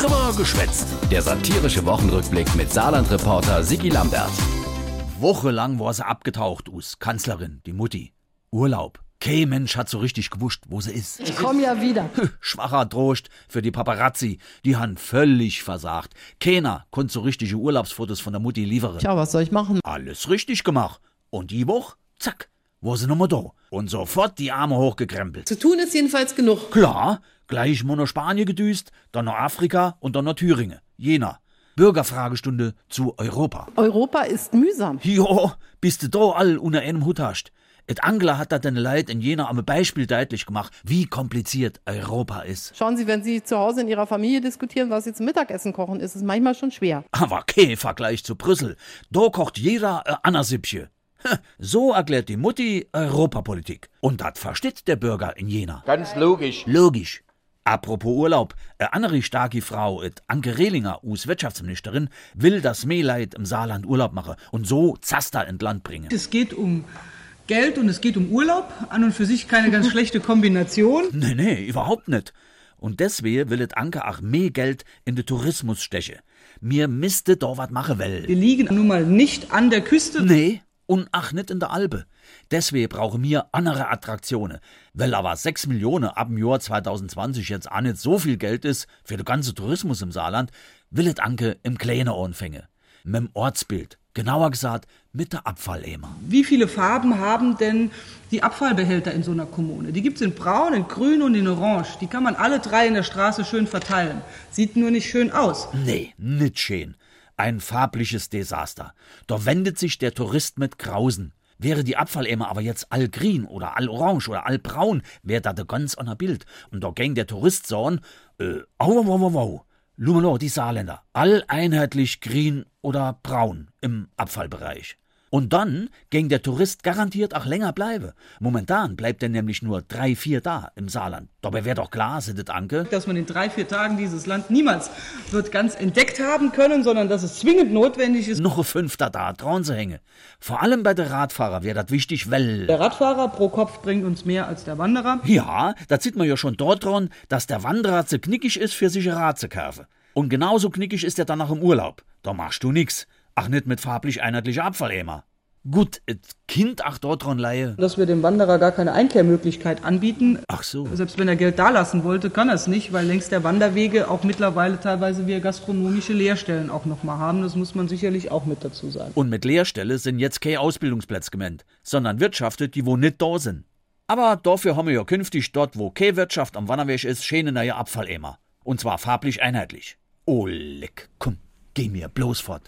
Trimmer geschwätzt. Der satirische Wochenrückblick mit Saarland-Reporter Sigi Lambert. Wochenlang war sie abgetaucht, us Kanzlerin, die Mutti. Urlaub. Kein Mensch hat so richtig gewusst, wo sie ist. Ich komm ja wieder. Schwacher Trost für die Paparazzi. Die han völlig versagt. Keiner konnte so richtige Urlaubsfotos von der Mutti liefern. Tja, was soll ich machen? Alles richtig gemacht. Und die Woche, zack, war sie nochmal da. Und sofort die Arme hochgekrempelt. Zu tun ist jedenfalls genug. Klar, gleich mal nach Spanien gedüst, dann nach Afrika und dann nach Thüringen. Jena. Bürgerfragestunde zu Europa. Europa ist mühsam. Jo, bist du da all unter einem Hut hast. Et Angler hat dat den Leid in Jena am Beispiel deutlich gemacht, wie kompliziert Europa ist. Schauen Sie, wenn Sie zu Hause in Ihrer Familie diskutieren, was Sie zum Mittagessen kochen, ist es manchmal schon schwer. Aber kein Vergleich zu Brüssel. Da kocht jeder äh, Anna-Sippche. So erklärt die Mutti Europapolitik. Und das versteht der Bürger in Jena. Ganz logisch. Logisch. Apropos Urlaub, eine andere starke Frau, et Anke Rehlinger, us Wirtschaftsministerin, will das Mehleit im Saarland Urlaub machen und so Zaster in Land bringen. Es geht um Geld und es geht um Urlaub. An und für sich keine ganz schlechte Kombination. Nee, nee, überhaupt nicht. Und deswegen will et Anke auch mehr Geld in den Tourismus stechen. Mir misste da wat machen will. Wir liegen nun mal nicht an der Küste. Nee, und ach nicht in der Alpe. Deswegen brauchen wir andere Attraktionen. Weil aber 6 Millionen ab dem Jahr 2020 jetzt auch nicht so viel Geld ist für den ganzen Tourismus im Saarland, will Anke im Kleinen anfangen. Mit dem Ortsbild. Genauer gesagt, mit der Abfalleimer. Wie viele Farben haben denn die Abfallbehälter in so einer Kommune? Die gibt es in Braun, in Grün und in Orange. Die kann man alle drei in der Straße schön verteilen. Sieht nur nicht schön aus. Nee, nicht schön. Ein farbliches Desaster. Da wendet sich der Tourist mit Grausen. Wäre die Abfalleimer aber jetzt all grün oder all orange oder all braun, wäre da de ganz an Bild. Und da gäng der Tourist sagen, äh, au, au, au, au. Lumelo, die Saarländer. All einheitlich grün oder braun im Abfallbereich. Und dann ging der Tourist garantiert auch länger bleiben. Momentan bleibt er nämlich nur drei, vier da im Saarland. Dabei wäre doch klar, sindet Anke. Dass man in drei, vier Tagen dieses Land niemals wird ganz entdeckt haben können, sondern dass es zwingend notwendig ist. Noch ein Fünfter da, trauen Sie hänge. Vor allem bei der Radfahrer wäre das wichtig, weil. Der Radfahrer pro Kopf bringt uns mehr als der Wanderer. Ja, da sieht man ja schon dort dran, dass der Wanderer zu knickig ist, für sich Rad zu kaufen. Und genauso knickig ist er dann nach im Urlaub. Da machst du nix. Ach, nicht mit farblich einheitlicher Abfalleimer. Gut, et Kind ach dort dran leihe. Dass wir dem Wanderer gar keine Einkehrmöglichkeit anbieten. Ach so. Selbst wenn er Geld dalassen wollte, kann er es nicht, weil längs der Wanderwege auch mittlerweile teilweise wir gastronomische Lehrstellen auch nochmal haben. Das muss man sicherlich auch mit dazu sagen. Und mit Lehrstelle sind jetzt keine Ausbildungsplätze gemeint, sondern Wirtschaften, die wo nicht da sind. Aber dafür haben wir ja künftig dort, wo keine Wirtschaft am Wanderweg ist, schöne neue Abfalleimer. Und zwar farblich einheitlich. Oh, leck, komm, geh mir bloß fort.